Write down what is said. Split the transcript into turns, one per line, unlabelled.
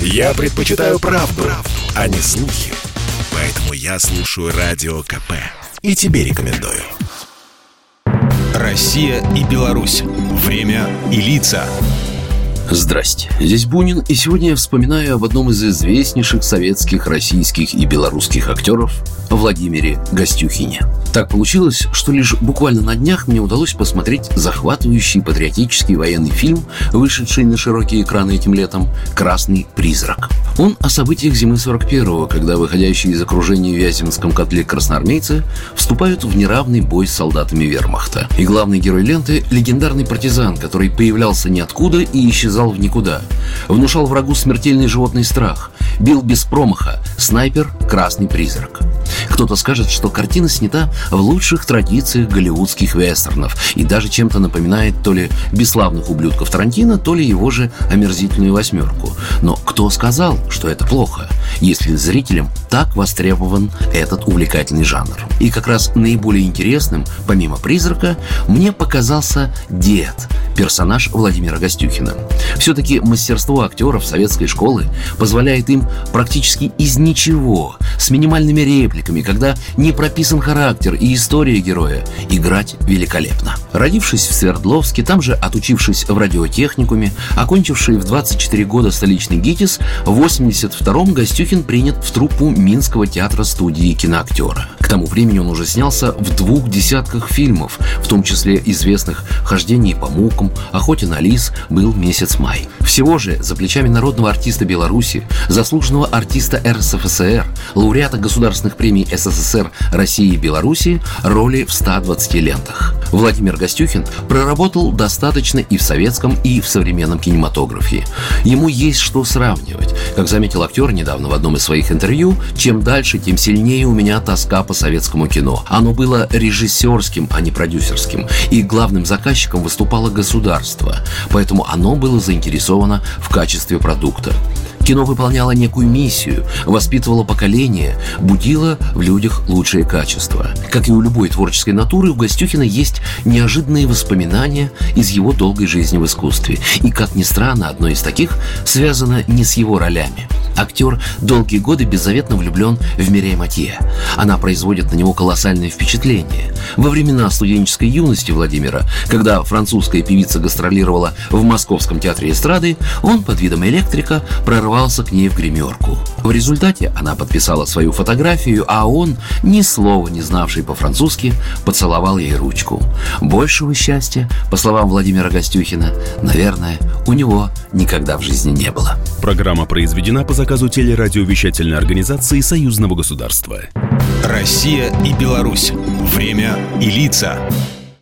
Я предпочитаю правду, правду, а не слухи. Поэтому я слушаю Радио КП. И тебе рекомендую. Россия и Беларусь. Время и лица.
Здрасте, здесь Бунин, и сегодня я вспоминаю об одном из известнейших советских, российских и белорусских актеров Владимире Гостюхине. Так получилось, что лишь буквально на днях мне удалось посмотреть захватывающий патриотический военный фильм, вышедший на широкие экраны этим летом «Красный призрак». Он о событиях зимы 41-го, когда выходящие из окружения в Вяземском котле красноармейцы вступают в неравный бой с солдатами вермахта. И главный герой ленты – легендарный партизан, который появлялся ниоткуда и исчезал в никуда. Внушал врагу смертельный животный страх. Бил без промаха. Снайпер – красный призрак. Кто-то скажет, что картина снята в лучших традициях голливудских вестернов и даже чем-то напоминает то ли бесславных ублюдков Тарантино, то ли его же омерзительную восьмерку. Но кто сказал, что это плохо, если зрителям так востребован этот увлекательный жанр? И как раз наиболее интересным, помимо «Призрака», мне показался «Дед», персонаж Владимира Гостюхина. Все-таки мастерство актеров советской школы позволяет им практически из ничего, с минимальными репликами, когда не прописан характер и история героя, играть великолепно. Родившись в Свердловске, там же отучившись в радиотехникуме, окончивший в 24 года столичный ГИТИС, в 82-м Гостюхин принят в труппу Минского театра студии киноактера. К тому времени он уже снялся в двух десятках фильмов, в том числе известных «Хождение по мукам», «Охоте на лис», «Был месяц май». Всего же за плечами народного артиста Беларуси, заслуженного артиста РСФСР, лауреата государственных премий СССР, России и Беларуси роли в 120 лентах. Владимир Гостюхин проработал достаточно и в советском, и в современном кинематографе. Ему есть что сравнивать. Как заметил актер недавно в одном из своих интервью, чем дальше, тем сильнее у меня тоска по советскому кино. Оно было режиссерским, а не продюсерским. И главным заказчиком выступало государство. Поэтому оно было заинтересовано в качестве продукта. Кино выполняло некую миссию, воспитывало поколение, будило в людях лучшие качества. Как и у любой творческой натуры, у Гостюхина есть неожиданные воспоминания из его долгой жизни в искусстве. И, как ни странно, одно из таких связано не с его ролями. Актер долгие годы беззаветно влюблен в Мирей Матье. Она производит на него колоссальное впечатление. Во времена студенческой юности Владимира, когда французская певица гастролировала в Московском театре эстрады, он под видом электрика прорвался к ней в гримерку. В результате она подписала свою фотографию, а он, ни слова не знавший по-французски, поцеловал ей ручку. Большего счастья, по словам Владимира Гостюхина, наверное, у него никогда в жизни не было.
Программа произведена по заказу телерадиовещательной организации Союзного государства. Россия и Беларусь. Время и лица.